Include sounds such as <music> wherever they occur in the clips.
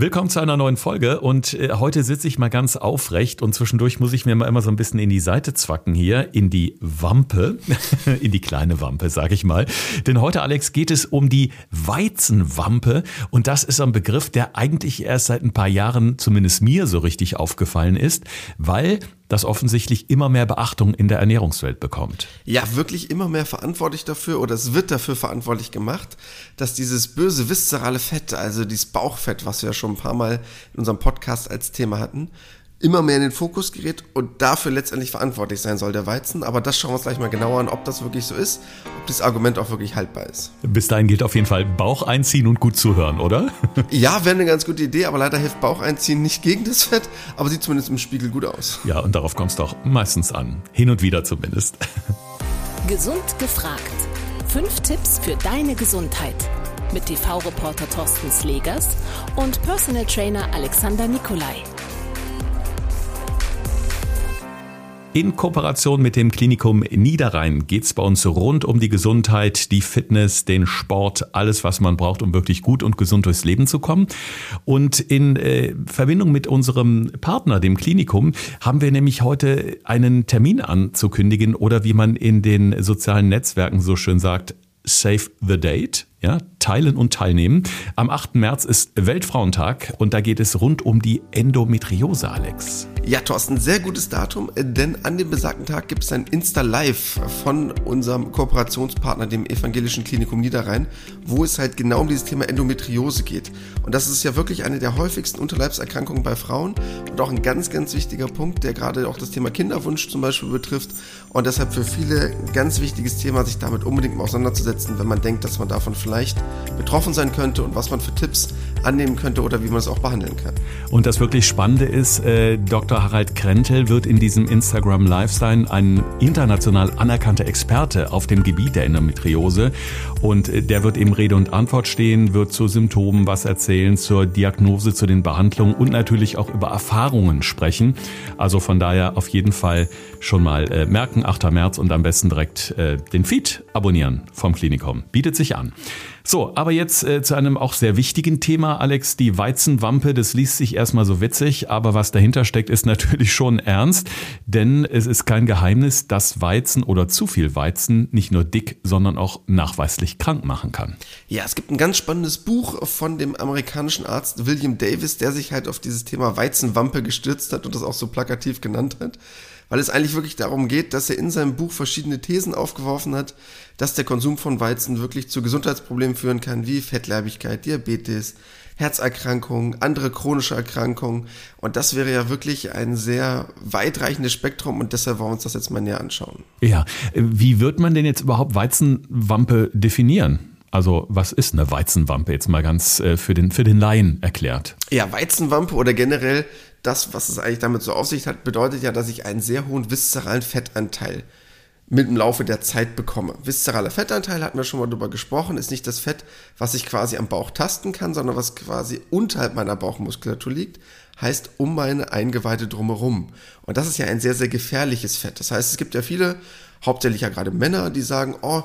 Willkommen zu einer neuen Folge und äh, heute sitze ich mal ganz aufrecht und zwischendurch muss ich mir mal immer so ein bisschen in die Seite zwacken hier, in die Wampe, <laughs> in die kleine Wampe, sag ich mal. Denn heute, Alex, geht es um die Weizenwampe und das ist ein Begriff, der eigentlich erst seit ein paar Jahren zumindest mir so richtig aufgefallen ist, weil das offensichtlich immer mehr Beachtung in der Ernährungswelt bekommt. Ja, wirklich immer mehr verantwortlich dafür oder es wird dafür verantwortlich gemacht, dass dieses böse viszerale Fett, also dieses Bauchfett, was wir schon ein paar Mal in unserem Podcast als Thema hatten, immer mehr in den Fokus gerät und dafür letztendlich verantwortlich sein soll, der Weizen. Aber das schauen wir uns gleich mal genauer an, ob das wirklich so ist, ob das Argument auch wirklich haltbar ist. Bis dahin gilt auf jeden Fall Bauch einziehen und gut zuhören, oder? <laughs> ja, wäre eine ganz gute Idee, aber leider hilft Bauch einziehen nicht gegen das Fett, aber sieht zumindest im Spiegel gut aus. Ja, und darauf kommst du auch meistens an. Hin und wieder zumindest. <laughs> Gesund gefragt. Fünf Tipps für deine Gesundheit mit TV-Reporter Thorsten Slegers und Personal Trainer Alexander Nikolai. In Kooperation mit dem Klinikum Niederrhein geht's bei uns rund um die Gesundheit, die Fitness, den Sport, alles, was man braucht, um wirklich gut und gesund durchs Leben zu kommen. Und in äh, Verbindung mit unserem Partner, dem Klinikum, haben wir nämlich heute einen Termin anzukündigen oder wie man in den sozialen Netzwerken so schön sagt, Save the Date ja, teilen und teilnehmen. Am 8. März ist Weltfrauentag und da geht es rund um die Endometriose, Alex. Ja, Thorsten, sehr gutes Datum, denn an dem besagten Tag gibt es ein Insta-Live von unserem Kooperationspartner, dem Evangelischen Klinikum Niederrhein, wo es halt genau um dieses Thema Endometriose geht. Und das ist ja wirklich eine der häufigsten Unterleibserkrankungen bei Frauen und auch ein ganz, ganz wichtiger Punkt, der gerade auch das Thema Kinderwunsch zum Beispiel betrifft und deshalb für viele ein ganz wichtiges Thema, sich damit unbedingt mal auseinanderzusetzen, wenn man denkt, dass man davon vielleicht betroffen sein könnte und was man für Tipps annehmen könnte oder wie man es auch behandeln kann. Und das wirklich Spannende ist, äh, Dr. Harald Krentel wird in diesem Instagram Live sein, ein international anerkannter Experte auf dem Gebiet der Endometriose. Und äh, der wird eben Rede und Antwort stehen, wird zu Symptomen was erzählen, zur Diagnose, zu den Behandlungen und natürlich auch über Erfahrungen sprechen. Also von daher auf jeden Fall schon mal äh, merken, 8. März und am besten direkt äh, den Feed abonnieren vom Klinikum. Bietet sich an. So, aber jetzt äh, zu einem auch sehr wichtigen Thema, Alex, die Weizenwampe. Das liest sich erstmal so witzig, aber was dahinter steckt, ist <laughs> natürlich schon ernst, denn es ist kein Geheimnis, dass Weizen oder zu viel Weizen nicht nur dick, sondern auch nachweislich krank machen kann. Ja, es gibt ein ganz spannendes Buch von dem amerikanischen Arzt William Davis, der sich halt auf dieses Thema Weizenwampe gestürzt hat und das auch so plakativ genannt hat weil es eigentlich wirklich darum geht, dass er in seinem Buch verschiedene Thesen aufgeworfen hat, dass der Konsum von Weizen wirklich zu Gesundheitsproblemen führen kann, wie Fettleibigkeit, Diabetes, Herzerkrankungen, andere chronische Erkrankungen. Und das wäre ja wirklich ein sehr weitreichendes Spektrum und deshalb wollen wir uns das jetzt mal näher anschauen. Ja, wie wird man denn jetzt überhaupt Weizenwampe definieren? Also was ist eine Weizenwampe jetzt mal ganz äh, für den, für den Laien erklärt? Ja, Weizenwampe oder generell das, was es eigentlich damit so auf sich hat, bedeutet ja, dass ich einen sehr hohen viszeralen Fettanteil mit dem Laufe der Zeit bekomme. Viszeraler Fettanteil hatten wir schon mal drüber gesprochen, ist nicht das Fett, was ich quasi am Bauch tasten kann, sondern was quasi unterhalb meiner Bauchmuskulatur liegt, heißt um meine Eingeweide drumherum. Und das ist ja ein sehr, sehr gefährliches Fett. Das heißt, es gibt ja viele, hauptsächlich ja gerade Männer, die sagen, oh,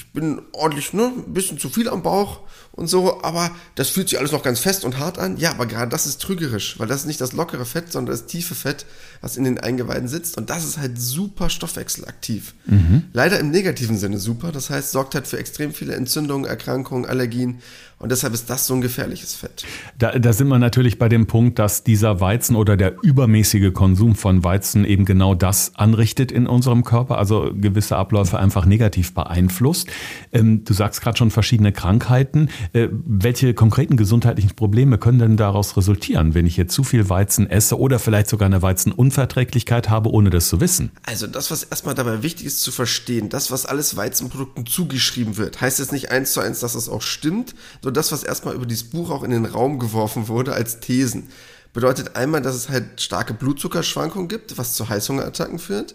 ich bin ordentlich, ne, ein bisschen zu viel am Bauch und so, aber das fühlt sich alles noch ganz fest und hart an. Ja, aber gerade das ist trügerisch, weil das ist nicht das lockere Fett, sondern das tiefe Fett, was in den Eingeweiden sitzt. Und das ist halt super stoffwechselaktiv. Mhm. Leider im negativen Sinne super. Das heißt, sorgt halt für extrem viele Entzündungen, Erkrankungen, Allergien. Und deshalb ist das so ein gefährliches Fett. Da, da sind wir natürlich bei dem Punkt, dass dieser Weizen oder der übermäßige Konsum von Weizen eben genau das anrichtet in unserem Körper, also gewisse Abläufe einfach negativ beeinflusst. Ähm, du sagst gerade schon verschiedene Krankheiten. Äh, welche konkreten gesundheitlichen Probleme können denn daraus resultieren, wenn ich jetzt zu viel Weizen esse oder vielleicht sogar eine Weizenunverträglichkeit habe, ohne das zu wissen? Also das, was erstmal dabei wichtig ist zu verstehen, das, was alles Weizenprodukten zugeschrieben wird, heißt jetzt nicht eins zu eins, dass das auch stimmt, so das, was erstmal über dieses Buch auch in den Raum geworfen wurde als Thesen. Bedeutet einmal, dass es halt starke Blutzuckerschwankungen gibt, was zu Heißhungerattacken führt.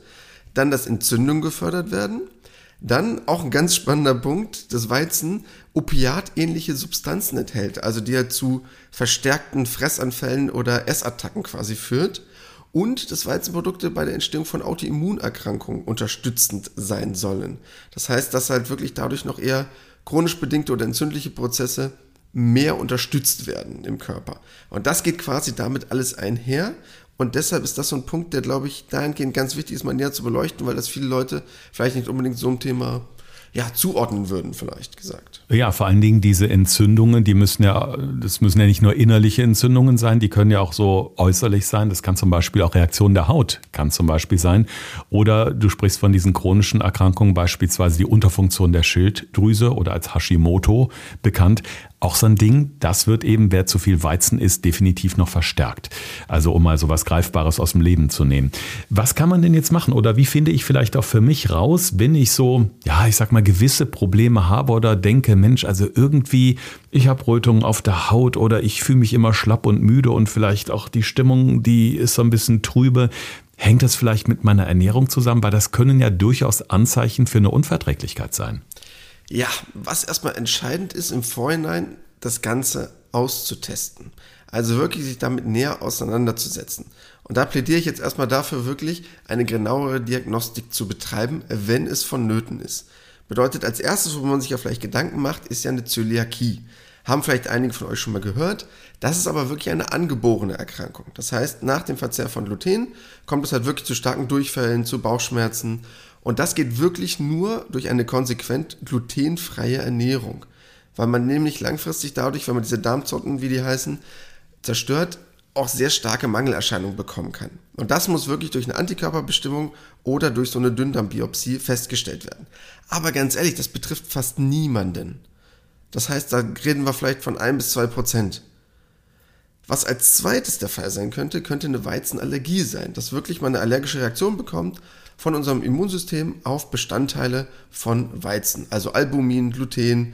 Dann, dass Entzündungen gefördert werden. Dann auch ein ganz spannender Punkt, das Weizen opiatähnliche Substanzen enthält, also die halt zu verstärkten Fressanfällen oder Essattacken quasi führt. Und dass Weizenprodukte bei der Entstehung von Autoimmunerkrankungen unterstützend sein sollen. Das heißt, dass halt wirklich dadurch noch eher chronisch bedingte oder entzündliche Prozesse mehr unterstützt werden im Körper. Und das geht quasi damit alles einher. Und deshalb ist das so ein Punkt, der, glaube ich, dahingehend ganz wichtig ist, mal näher zu beleuchten, weil das viele Leute vielleicht nicht unbedingt so ein Thema ja, zuordnen würden, vielleicht gesagt. Ja, vor allen Dingen diese Entzündungen, die müssen ja, das müssen ja nicht nur innerliche Entzündungen sein, die können ja auch so äußerlich sein. Das kann zum Beispiel auch Reaktion der Haut, kann zum Beispiel sein. Oder du sprichst von diesen chronischen Erkrankungen, beispielsweise die Unterfunktion der Schilddrüse oder als Hashimoto bekannt auch so ein Ding, das wird eben, wer zu viel Weizen isst, definitiv noch verstärkt. Also um mal so was Greifbares aus dem Leben zu nehmen. Was kann man denn jetzt machen? Oder wie finde ich vielleicht auch für mich raus, wenn ich so, ja, ich sag mal, gewisse Probleme habe oder denke, Mensch, also irgendwie, ich habe Rötungen auf der Haut oder ich fühle mich immer schlapp und müde und vielleicht auch die Stimmung, die ist so ein bisschen trübe. Hängt das vielleicht mit meiner Ernährung zusammen? Weil das können ja durchaus Anzeichen für eine Unverträglichkeit sein. Ja, was erstmal entscheidend ist, im Vorhinein das Ganze auszutesten. Also wirklich sich damit näher auseinanderzusetzen. Und da plädiere ich jetzt erstmal dafür, wirklich eine genauere Diagnostik zu betreiben, wenn es vonnöten ist. Bedeutet als erstes, wo man sich ja vielleicht Gedanken macht, ist ja eine Zöliakie. Haben vielleicht einige von euch schon mal gehört. Das ist aber wirklich eine angeborene Erkrankung. Das heißt, nach dem Verzehr von Gluten kommt es halt wirklich zu starken Durchfällen, zu Bauchschmerzen und das geht wirklich nur durch eine konsequent glutenfreie Ernährung. Weil man nämlich langfristig dadurch, wenn man diese Darmzotten, wie die heißen, zerstört, auch sehr starke Mangelerscheinungen bekommen kann. Und das muss wirklich durch eine Antikörperbestimmung oder durch so eine Dünndarmbiopsie festgestellt werden. Aber ganz ehrlich, das betrifft fast niemanden. Das heißt, da reden wir vielleicht von ein bis zwei Prozent. Was als zweites der Fall sein könnte, könnte eine Weizenallergie sein, dass wirklich man eine allergische Reaktion bekommt von unserem Immunsystem auf Bestandteile von Weizen, also Albumin, Gluten,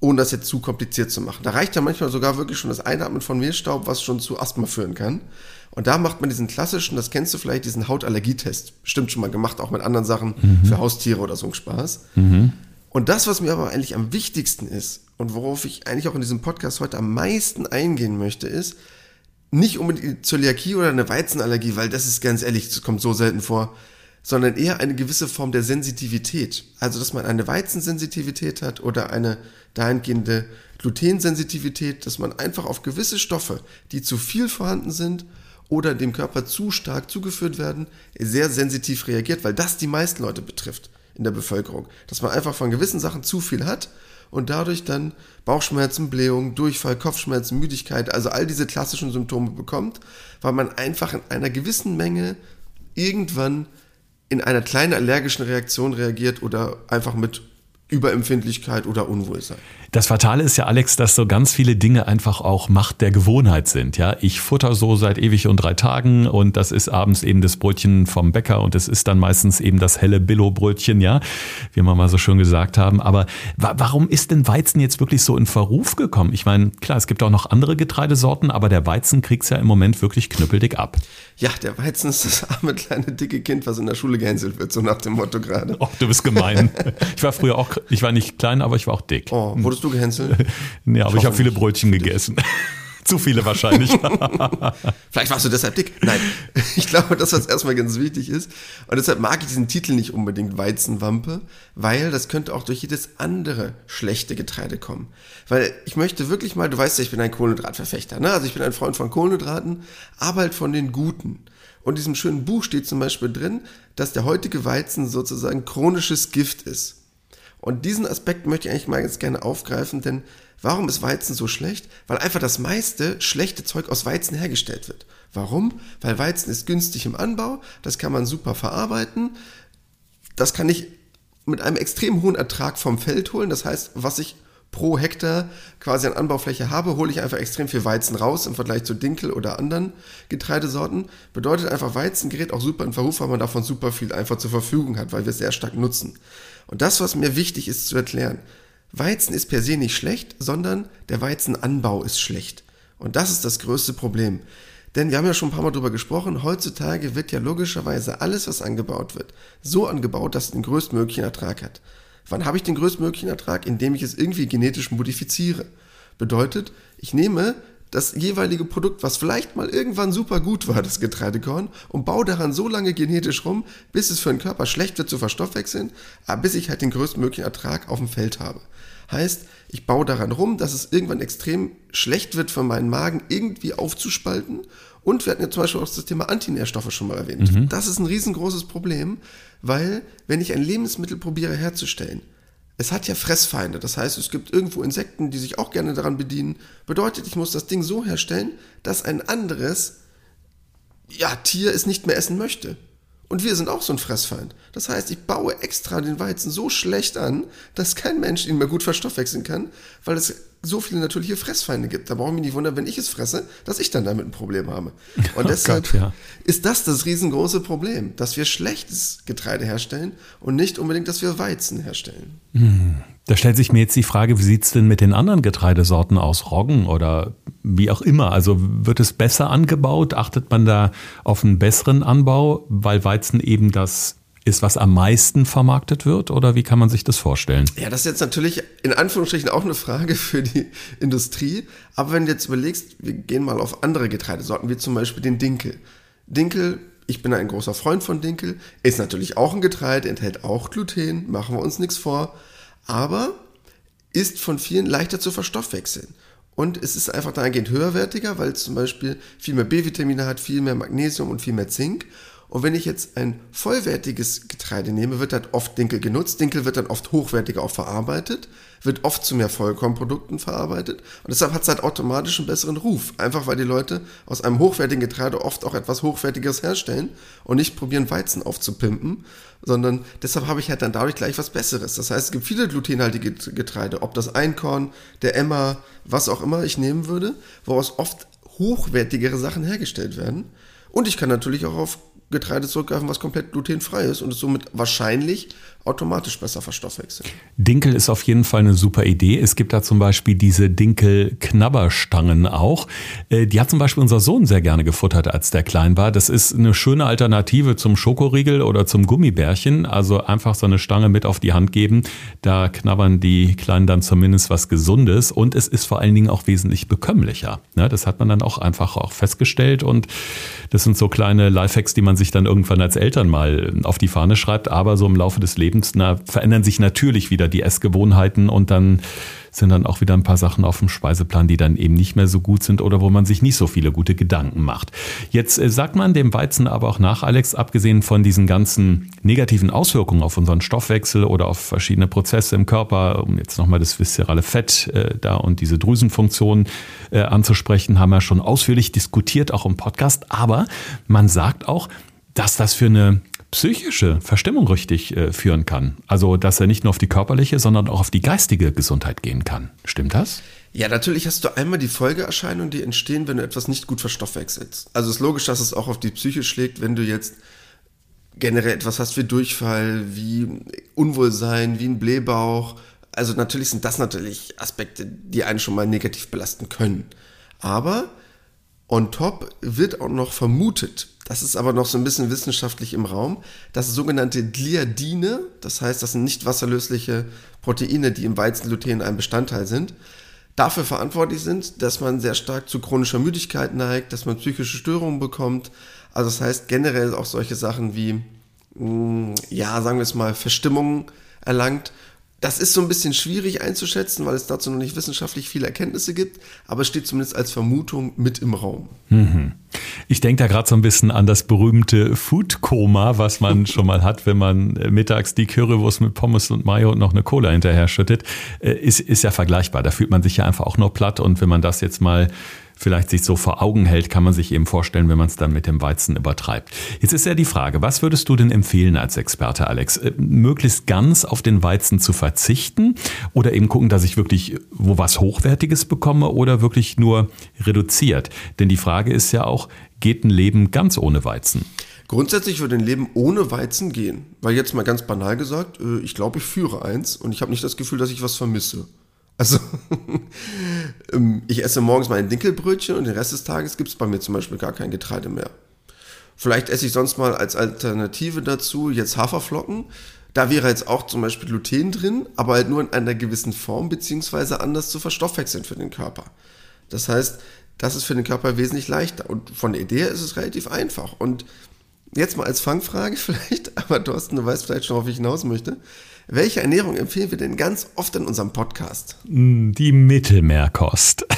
ohne das jetzt zu kompliziert zu machen. Da reicht ja manchmal sogar wirklich schon das Einatmen von Mehlstaub, was schon zu Asthma führen kann. Und da macht man diesen klassischen, das kennst du vielleicht, diesen Hautallergietest. Bestimmt schon mal gemacht, auch mit anderen Sachen mhm. für Haustiere oder so ein Spaß. Mhm. Und das, was mir aber eigentlich am wichtigsten ist und worauf ich eigentlich auch in diesem Podcast heute am meisten eingehen möchte, ist nicht unbedingt Zöliakie oder eine Weizenallergie, weil das ist ganz ehrlich, das kommt so selten vor sondern eher eine gewisse Form der Sensitivität. Also, dass man eine Weizensensitivität hat oder eine dahingehende Glutensensitivität, dass man einfach auf gewisse Stoffe, die zu viel vorhanden sind oder dem Körper zu stark zugeführt werden, sehr sensitiv reagiert, weil das die meisten Leute betrifft in der Bevölkerung. Dass man einfach von gewissen Sachen zu viel hat und dadurch dann Bauchschmerzen, Blähungen, Durchfall, Kopfschmerzen, Müdigkeit, also all diese klassischen Symptome bekommt, weil man einfach in einer gewissen Menge irgendwann in einer kleinen allergischen Reaktion reagiert oder einfach mit Überempfindlichkeit oder Unwohlsein. Das Fatale ist ja, Alex, dass so ganz viele Dinge einfach auch Macht der Gewohnheit sind. Ja, ich futter so seit ewig und drei Tagen und das ist abends eben das Brötchen vom Bäcker und es ist dann meistens eben das helle Billo-Brötchen, ja, wie wir mal so schön gesagt haben. Aber wa warum ist denn Weizen jetzt wirklich so in Verruf gekommen? Ich meine, klar, es gibt auch noch andere Getreidesorten, aber der Weizen kriegt's ja im Moment wirklich knüppeldick ab. Ja, der Weizen ist das arme kleine dicke Kind, was in der Schule gehänselt wird, so nach dem Motto gerade. Oh, du bist gemein. Ich war früher auch, ich war nicht klein, aber ich war auch dick. Oh, wurdest du gehänselt? <laughs> nee, aber ich, ich habe viele Brötchen gegessen. <laughs> Zu viele wahrscheinlich. <laughs> Vielleicht warst du deshalb dick. Nein, ich glaube, das, was erstmal ganz wichtig ist. Und deshalb mag ich diesen Titel nicht unbedingt Weizenwampe, weil das könnte auch durch jedes andere schlechte Getreide kommen. Weil ich möchte wirklich mal, du weißt ja, ich bin ein Kohlenhydratverfechter. Ne? Also ich bin ein Freund von Kohlenhydraten, aber halt von den guten. Und in diesem schönen Buch steht zum Beispiel drin, dass der heutige Weizen sozusagen chronisches Gift ist. Und diesen Aspekt möchte ich eigentlich mal ganz gerne aufgreifen, denn warum ist Weizen so schlecht? Weil einfach das meiste schlechte Zeug aus Weizen hergestellt wird. Warum? Weil Weizen ist günstig im Anbau, das kann man super verarbeiten, das kann ich mit einem extrem hohen Ertrag vom Feld holen. Das heißt, was ich pro Hektar quasi an Anbaufläche habe, hole ich einfach extrem viel Weizen raus im Vergleich zu Dinkel oder anderen Getreidesorten. Bedeutet einfach, Weizen gerät auch super in Verruf, weil man davon super viel einfach zur Verfügung hat, weil wir es sehr stark nutzen. Und das, was mir wichtig ist zu erklären, Weizen ist per se nicht schlecht, sondern der Weizenanbau ist schlecht. Und das ist das größte Problem. Denn wir haben ja schon ein paar Mal darüber gesprochen, heutzutage wird ja logischerweise alles, was angebaut wird, so angebaut, dass es den größtmöglichen Ertrag hat. Wann habe ich den größtmöglichen Ertrag? Indem ich es irgendwie genetisch modifiziere. Bedeutet, ich nehme das jeweilige Produkt, was vielleicht mal irgendwann super gut war, das Getreidekorn, und baue daran so lange genetisch rum, bis es für den Körper schlecht wird zu verstoffwechseln, aber bis ich halt den größtmöglichen Ertrag auf dem Feld habe. Heißt, ich baue daran rum, dass es irgendwann extrem schlecht wird für meinen Magen, irgendwie aufzuspalten. Und wir hatten ja zum Beispiel auch das Thema Antinährstoffe schon mal erwähnt. Mhm. Das ist ein riesengroßes Problem, weil wenn ich ein Lebensmittel probiere herzustellen, es hat ja Fressfeinde. Das heißt, es gibt irgendwo Insekten, die sich auch gerne daran bedienen. Bedeutet, ich muss das Ding so herstellen, dass ein anderes ja, Tier es nicht mehr essen möchte. Und wir sind auch so ein Fressfeind. Das heißt, ich baue extra den Weizen so schlecht an, dass kein Mensch ihn mehr gut verstoffwechseln kann, weil es so viele natürliche Fressfeinde gibt. Da brauche ich mich nicht wundern, wenn ich es fresse, dass ich dann damit ein Problem habe. <laughs> Und oh deshalb Gott, ja. ist das das riesengroße Problem, dass wir schlechtes Getreide herstellen und nicht unbedingt, dass wir Weizen herstellen. Hm. Da stellt sich mir jetzt die Frage, wie sieht es denn mit den anderen Getreidesorten aus, Roggen oder wie auch immer? Also wird es besser angebaut? Achtet man da auf einen besseren Anbau, weil Weizen eben das ist, was am meisten vermarktet wird? Oder wie kann man sich das vorstellen? Ja, das ist jetzt natürlich in Anführungsstrichen auch eine Frage für die Industrie. Aber wenn du jetzt überlegst, wir gehen mal auf andere Getreidesorten, wie zum Beispiel den Dinkel. Dinkel, ich bin ein großer Freund von Dinkel, ist natürlich auch ein Getreide, enthält auch Gluten, machen wir uns nichts vor. Aber ist von vielen leichter zu verstoffwechseln. Und es ist einfach dahingehend höherwertiger, weil es zum Beispiel viel mehr B-Vitamine hat, viel mehr Magnesium und viel mehr Zink. Und wenn ich jetzt ein vollwertiges Getreide nehme, wird halt oft Dinkel genutzt. Dinkel wird dann oft hochwertiger auch verarbeitet, wird oft zu mehr Vollkornprodukten verarbeitet. Und deshalb hat es halt automatisch einen besseren Ruf. Einfach weil die Leute aus einem hochwertigen Getreide oft auch etwas Hochwertiges herstellen und nicht probieren, Weizen aufzupimpen, sondern deshalb habe ich halt dann dadurch gleich was Besseres. Das heißt, es gibt viele glutenhaltige Getreide, ob das Einkorn, der Emmer, was auch immer ich nehmen würde, woraus oft hochwertigere Sachen hergestellt werden. Und ich kann natürlich auch auf Getreide zurückgreifen, was komplett glutenfrei ist und es somit wahrscheinlich automatisch besser verstoffwechseln. Dinkel ist auf jeden Fall eine super Idee. Es gibt da zum Beispiel diese Dinkel-Knabberstangen auch. Äh, die hat zum Beispiel unser Sohn sehr gerne gefuttert, als der klein war. Das ist eine schöne Alternative zum Schokoriegel oder zum Gummibärchen. Also einfach so eine Stange mit auf die Hand geben. Da knabbern die Kleinen dann zumindest was Gesundes und es ist vor allen Dingen auch wesentlich bekömmlicher. Ne, das hat man dann auch einfach auch festgestellt und das sind so kleine Lifehacks, die man sich dann irgendwann als Eltern mal auf die Fahne schreibt, aber so im Laufe des Lebens Lebens verändern sich natürlich wieder die Essgewohnheiten und dann sind dann auch wieder ein paar Sachen auf dem Speiseplan, die dann eben nicht mehr so gut sind oder wo man sich nicht so viele gute Gedanken macht. Jetzt äh, sagt man dem Weizen aber auch nach, Alex, abgesehen von diesen ganzen negativen Auswirkungen auf unseren Stoffwechsel oder auf verschiedene Prozesse im Körper, um jetzt nochmal das viszerale Fett äh, da und diese Drüsenfunktion äh, anzusprechen, haben wir schon ausführlich diskutiert, auch im Podcast. Aber man sagt auch, dass das für eine psychische Verstimmung richtig äh, führen kann. Also, dass er nicht nur auf die körperliche, sondern auch auf die geistige Gesundheit gehen kann. Stimmt das? Ja, natürlich hast du einmal die Folgeerscheinungen, die entstehen, wenn du etwas nicht gut verstoffwechselst. Also es ist logisch, dass es auch auf die Psyche schlägt, wenn du jetzt generell etwas hast wie Durchfall, wie Unwohlsein, wie ein Blähbauch. Also natürlich sind das natürlich Aspekte, die einen schon mal negativ belasten können. Aber on top wird auch noch vermutet, das ist aber noch so ein bisschen wissenschaftlich im Raum, dass sogenannte Gliadine, das heißt, das sind nicht wasserlösliche Proteine, die im Weizengluten ein Bestandteil sind, dafür verantwortlich sind, dass man sehr stark zu chronischer Müdigkeit neigt, dass man psychische Störungen bekommt. Also das heißt generell auch solche Sachen wie, mm, ja, sagen wir es mal, Verstimmungen erlangt das ist so ein bisschen schwierig einzuschätzen, weil es dazu noch nicht wissenschaftlich viele Erkenntnisse gibt, aber es steht zumindest als Vermutung mit im Raum. Mhm. Ich denke da gerade so ein bisschen an das berühmte Food-Koma, was man <laughs> schon mal hat, wenn man mittags die Currywurst mit Pommes und Mayo und noch eine Cola hinterher schüttet. Äh, ist, ist ja vergleichbar. Da fühlt man sich ja einfach auch nur platt und wenn man das jetzt mal vielleicht sich so vor Augen hält, kann man sich eben vorstellen, wenn man es dann mit dem Weizen übertreibt. Jetzt ist ja die Frage, was würdest du denn empfehlen als Experte, Alex? Äh, möglichst ganz auf den Weizen zu verzichten oder eben gucken, dass ich wirklich wo was Hochwertiges bekomme oder wirklich nur reduziert? Denn die Frage ist ja auch, geht ein Leben ganz ohne Weizen? Grundsätzlich würde ein Leben ohne Weizen gehen. Weil jetzt mal ganz banal gesagt, äh, ich glaube, ich führe eins und ich habe nicht das Gefühl, dass ich was vermisse. Also, <laughs> ähm, ich esse morgens mein Dinkelbrötchen und den Rest des Tages gibt es bei mir zum Beispiel gar kein Getreide mehr. Vielleicht esse ich sonst mal als Alternative dazu jetzt Haferflocken. Da wäre jetzt auch zum Beispiel Gluten drin, aber halt nur in einer gewissen Form, beziehungsweise anders zu verstoffwechseln für den Körper. Das heißt, das ist für den Körper wesentlich leichter. Und von der Idee ist es relativ einfach. Und jetzt mal als Fangfrage <laughs> vielleicht, aber Thorsten, du weißt vielleicht schon, worauf ich hinaus möchte. Welche Ernährung empfehlen wir denn ganz oft in unserem Podcast? Die Mittelmeerkost. <laughs>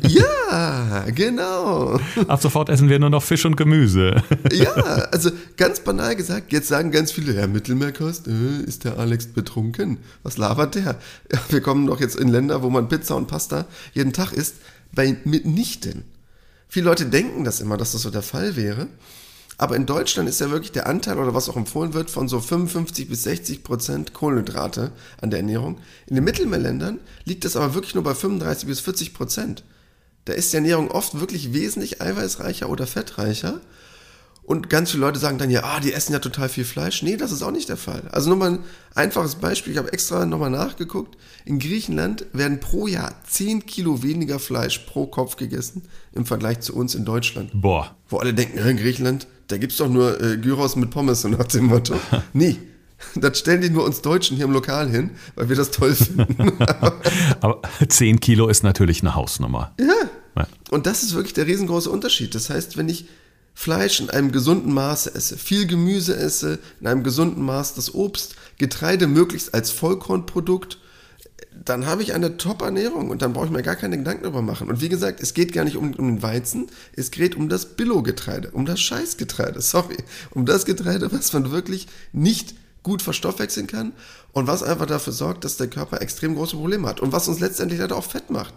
Ja, genau. Ab sofort essen wir nur noch Fisch und Gemüse. Ja, also ganz banal gesagt, jetzt sagen ganz viele, ja, Mittelmeerkost, äh, ist der Alex betrunken? Was labert der? Ja, wir kommen doch jetzt in Länder, wo man Pizza und Pasta jeden Tag isst, bei mitnichten. Viele Leute denken das immer, dass das so der Fall wäre. Aber in Deutschland ist ja wirklich der Anteil oder was auch empfohlen wird von so 55 bis 60 Prozent Kohlenhydrate an der Ernährung. In den Mittelmeerländern liegt das aber wirklich nur bei 35 bis 40 Prozent. Da ist die Ernährung oft wirklich wesentlich eiweißreicher oder fettreicher. Und ganz viele Leute sagen dann ja, ah, die essen ja total viel Fleisch. Nee, das ist auch nicht der Fall. Also nur mal ein einfaches Beispiel. Ich habe extra nochmal nachgeguckt. In Griechenland werden pro Jahr 10 Kilo weniger Fleisch pro Kopf gegessen im Vergleich zu uns in Deutschland. Boah. Wo alle denken, in Griechenland, da gibt's doch nur äh, Gyros mit Pommes so nach dem Motto. <laughs> nee. Das stellen die nur uns Deutschen hier im Lokal hin, weil wir das toll finden. <laughs> Aber 10 Kilo ist natürlich eine Hausnummer. Ja. ja. Und das ist wirklich der riesengroße Unterschied. Das heißt, wenn ich Fleisch in einem gesunden Maße esse, viel Gemüse esse, in einem gesunden Maß das Obst, Getreide möglichst als Vollkornprodukt, dann habe ich eine Top-Ernährung und dann brauche ich mir gar keine Gedanken darüber machen. Und wie gesagt, es geht gar nicht um, um den Weizen, es geht um das Billo-Getreide, um das Scheißgetreide, sorry, um das Getreide, was man wirklich nicht gut verstoffwechseln kann und was einfach dafür sorgt, dass der Körper extrem große Probleme hat und was uns letztendlich leider auch fett macht.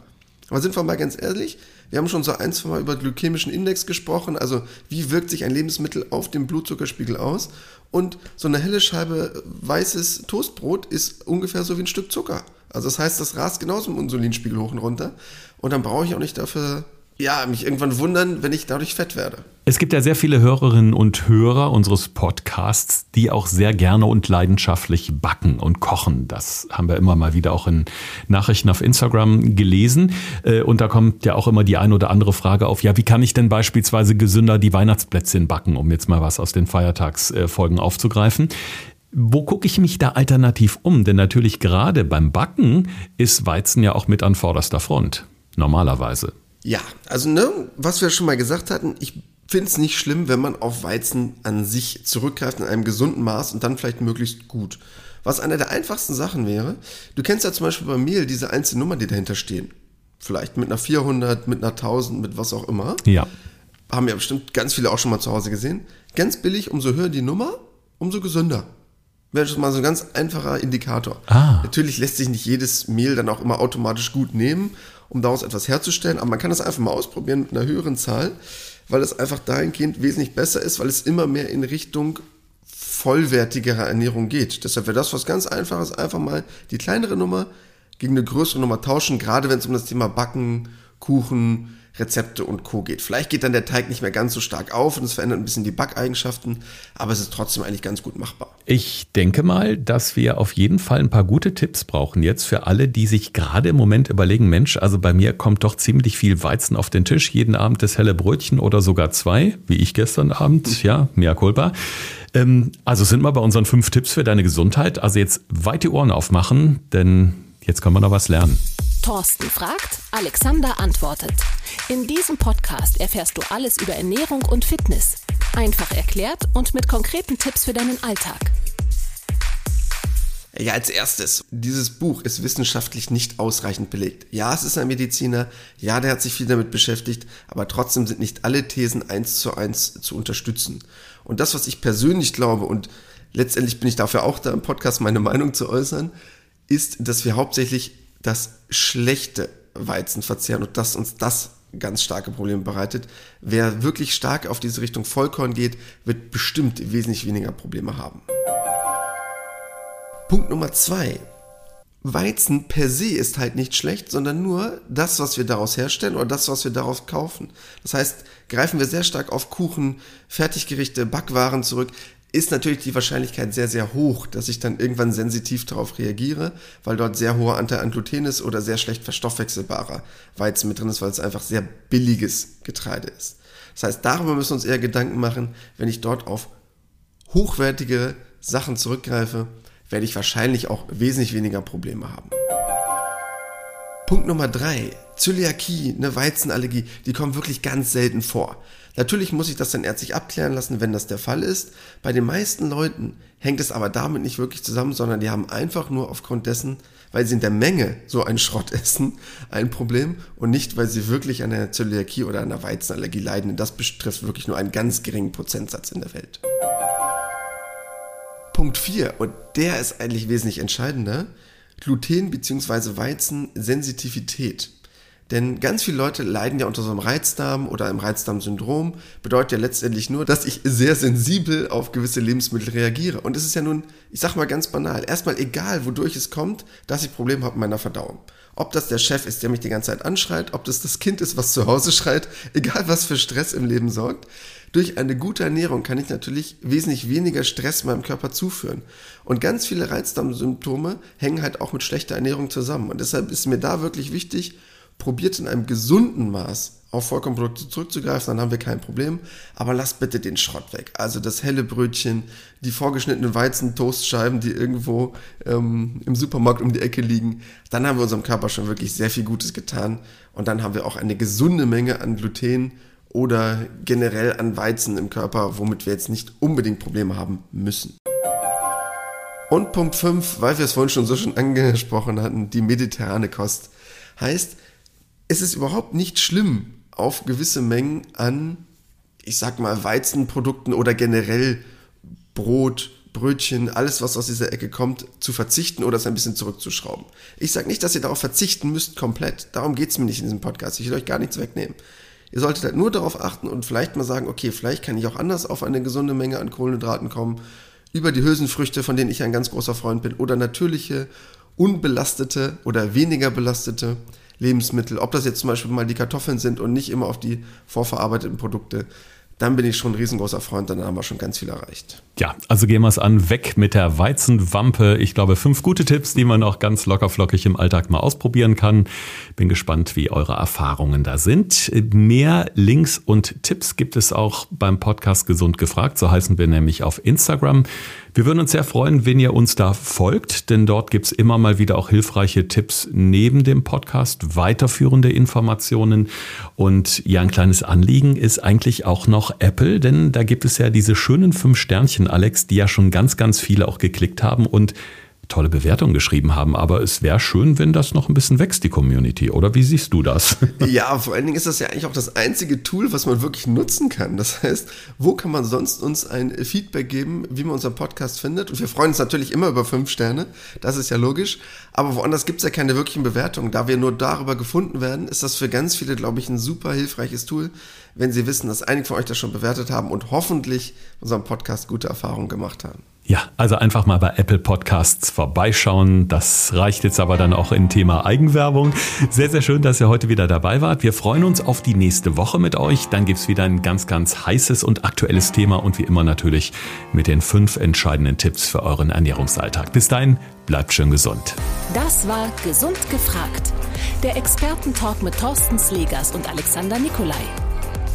Aber sind wir mal ganz ehrlich, wir haben schon so ein, zwei Mal über glykämischen Index gesprochen, also wie wirkt sich ein Lebensmittel auf den Blutzuckerspiegel aus. Und so eine helle Scheibe weißes Toastbrot ist ungefähr so wie ein Stück Zucker. Also das heißt, das rast genauso im Insulinspiegel hoch und runter. Und dann brauche ich auch nicht dafür ja, mich irgendwann wundern, wenn ich dadurch fett werde. Es gibt ja sehr viele Hörerinnen und Hörer unseres Podcasts, die auch sehr gerne und leidenschaftlich backen und kochen. Das haben wir immer mal wieder auch in Nachrichten auf Instagram gelesen. Äh, und da kommt ja auch immer die ein oder andere Frage auf, ja, wie kann ich denn beispielsweise gesünder die Weihnachtsplätzchen backen, um jetzt mal was aus den Feiertagsfolgen aufzugreifen. Wo gucke ich mich da alternativ um? Denn natürlich gerade beim Backen ist Weizen ja auch mit an vorderster Front. Normalerweise. Ja, also ne, was wir schon mal gesagt hatten, ich finde es nicht schlimm, wenn man auf Weizen an sich zurückgreift in einem gesunden Maß und dann vielleicht möglichst gut. Was eine der einfachsten Sachen wäre, du kennst ja zum Beispiel beim Mehl diese einzelnen Nummern, die dahinter stehen. Vielleicht mit einer 400, mit einer 1000, mit was auch immer. Ja. Haben ja bestimmt ganz viele auch schon mal zu Hause gesehen. Ganz billig, umso höher die Nummer, umso gesünder. Wäre schon mal so ein ganz einfacher Indikator. Ah. Natürlich lässt sich nicht jedes Mehl dann auch immer automatisch gut nehmen um daraus etwas herzustellen. Aber man kann das einfach mal ausprobieren mit einer höheren Zahl, weil es einfach dahingehend wesentlich besser ist, weil es immer mehr in Richtung vollwertigerer Ernährung geht. Deshalb wäre das was ganz Einfaches, einfach mal die kleinere Nummer gegen eine größere Nummer tauschen, gerade wenn es um das Thema Backen, Kuchen, Rezepte und Co. geht. Vielleicht geht dann der Teig nicht mehr ganz so stark auf und es verändert ein bisschen die Backeigenschaften, aber es ist trotzdem eigentlich ganz gut machbar. Ich denke mal, dass wir auf jeden Fall ein paar gute Tipps brauchen jetzt für alle, die sich gerade im Moment überlegen, Mensch, also bei mir kommt doch ziemlich viel Weizen auf den Tisch, jeden Abend das helle Brötchen oder sogar zwei, wie ich gestern Abend, <laughs> ja, mea culpa. Ähm, also sind wir bei unseren fünf Tipps für deine Gesundheit. Also jetzt weit die Ohren aufmachen, denn jetzt können wir noch was lernen. Thorsten fragt, Alexander antwortet. In diesem Podcast erfährst du alles über Ernährung und Fitness. Einfach erklärt und mit konkreten Tipps für deinen Alltag. Ja, als erstes, dieses Buch ist wissenschaftlich nicht ausreichend belegt. Ja, es ist ein Mediziner, ja, der hat sich viel damit beschäftigt, aber trotzdem sind nicht alle Thesen eins zu eins zu unterstützen. Und das, was ich persönlich glaube, und letztendlich bin ich dafür auch da im Podcast meine Meinung zu äußern, ist, dass wir hauptsächlich das schlechte Weizen verzehren und dass uns das ganz starke Probleme bereitet. Wer wirklich stark auf diese Richtung Vollkorn geht, wird bestimmt wesentlich weniger Probleme haben. Punkt Nummer zwei. Weizen per se ist halt nicht schlecht, sondern nur das, was wir daraus herstellen oder das, was wir daraus kaufen. Das heißt, greifen wir sehr stark auf Kuchen, Fertiggerichte, Backwaren zurück, ist natürlich die Wahrscheinlichkeit sehr, sehr hoch, dass ich dann irgendwann sensitiv darauf reagiere, weil dort sehr hoher Anteil an Gluten ist oder sehr schlecht verstoffwechselbarer Weizen mit drin ist, weil es einfach sehr billiges Getreide ist. Das heißt, darüber müssen wir uns eher Gedanken machen, wenn ich dort auf hochwertige Sachen zurückgreife, werde ich wahrscheinlich auch wesentlich weniger Probleme haben. Punkt Nummer drei, Zöliakie, eine Weizenallergie, die kommen wirklich ganz selten vor. Natürlich muss ich das dann ärztlich abklären lassen, wenn das der Fall ist. Bei den meisten Leuten hängt es aber damit nicht wirklich zusammen, sondern die haben einfach nur aufgrund dessen, weil sie in der Menge so einen Schrott <laughs> essen, ein Problem und nicht, weil sie wirklich an einer Zöliakie oder einer Weizenallergie leiden. das betrifft wirklich nur einen ganz geringen Prozentsatz in der Welt. Punkt 4, und der ist eigentlich wesentlich entscheidender, Gluten- bzw. Weizensensitivität. Denn ganz viele Leute leiden ja unter so einem Reizdarm oder einem Reizdarmsyndrom. Bedeutet ja letztendlich nur, dass ich sehr sensibel auf gewisse Lebensmittel reagiere. Und es ist ja nun, ich sag mal ganz banal, erstmal egal, wodurch es kommt, dass ich Probleme habe mit meiner Verdauung. Ob das der Chef ist, der mich die ganze Zeit anschreit, ob das das Kind ist, was zu Hause schreit, <laughs> egal was für Stress im Leben sorgt. Durch eine gute Ernährung kann ich natürlich wesentlich weniger Stress meinem Körper zuführen. Und ganz viele Reizdarmsymptome hängen halt auch mit schlechter Ernährung zusammen. Und deshalb ist mir da wirklich wichtig, probiert in einem gesunden Maß auf Vollkornprodukte zurückzugreifen, dann haben wir kein Problem. Aber lasst bitte den Schrott weg. Also das helle Brötchen, die vorgeschnittenen Weizentoastscheiben, die irgendwo ähm, im Supermarkt um die Ecke liegen. Dann haben wir unserem Körper schon wirklich sehr viel Gutes getan. Und dann haben wir auch eine gesunde Menge an Gluten oder generell an Weizen im Körper, womit wir jetzt nicht unbedingt Probleme haben müssen. Und Punkt 5, weil wir es vorhin schon so schon angesprochen hatten, die mediterrane Kost. Heißt, es ist überhaupt nicht schlimm, auf gewisse Mengen an, ich sag mal, Weizenprodukten oder generell Brot, Brötchen, alles, was aus dieser Ecke kommt, zu verzichten oder es ein bisschen zurückzuschrauben. Ich sage nicht, dass ihr darauf verzichten müsst komplett. Darum geht es mir nicht in diesem Podcast. Ich will euch gar nichts wegnehmen. Ihr solltet halt nur darauf achten und vielleicht mal sagen, okay, vielleicht kann ich auch anders auf eine gesunde Menge an Kohlenhydraten kommen. Über die Hülsenfrüchte, von denen ich ein ganz großer Freund bin, oder natürliche, unbelastete oder weniger belastete Lebensmittel, ob das jetzt zum Beispiel mal die Kartoffeln sind und nicht immer auf die vorverarbeiteten Produkte, dann bin ich schon ein riesengroßer Freund, dann haben wir schon ganz viel erreicht. Ja, also gehen wir es an, weg mit der Weizenwampe. Ich glaube, fünf gute Tipps, die man auch ganz lockerflockig im Alltag mal ausprobieren kann. Bin gespannt, wie eure Erfahrungen da sind. Mehr Links und Tipps gibt es auch beim Podcast Gesund gefragt. So heißen wir nämlich auf Instagram. Wir würden uns sehr freuen, wenn ihr uns da folgt, denn dort gibt's immer mal wieder auch hilfreiche Tipps neben dem Podcast, weiterführende Informationen. Und ja, ein kleines Anliegen ist eigentlich auch noch Apple, denn da gibt es ja diese schönen fünf Sternchen, Alex, die ja schon ganz, ganz viele auch geklickt haben. Und tolle Bewertungen geschrieben haben. Aber es wäre schön, wenn das noch ein bisschen wächst, die Community. Oder wie siehst du das? <laughs> Ja, vor allen Dingen ist das ja eigentlich auch das einzige Tool, was man wirklich nutzen kann. Das heißt, wo kann man sonst uns ein Feedback geben, wie man unseren Podcast findet? Und wir freuen uns natürlich immer über fünf Sterne. Das ist ja logisch. Aber woanders gibt es ja keine wirklichen Bewertungen. Da wir nur darüber gefunden werden, ist das für ganz viele, glaube ich, ein super hilfreiches Tool, wenn sie wissen, dass einige von euch das schon bewertet haben und hoffentlich unseren Podcast gute Erfahrungen gemacht haben. Ja, also einfach mal bei Apple Podcasts vorbeischauen. Das reicht jetzt aber dann auch in Thema Eigenwerbung. Sehr, sehr schön, dass ihr heute wieder dabei wart. Wir freuen uns auf die nächste Woche mit euch. Dann gibt's wieder ein ganz, ganz heißes und aktuelles Thema und wie immer natürlich mit den fünf entscheidenden Tipps für euren Ernährungsalltag. Bis dahin, bleibt schön gesund. Das war Gesund gefragt. Der Expertentalk mit Thorsten Slegers und Alexander Nikolai.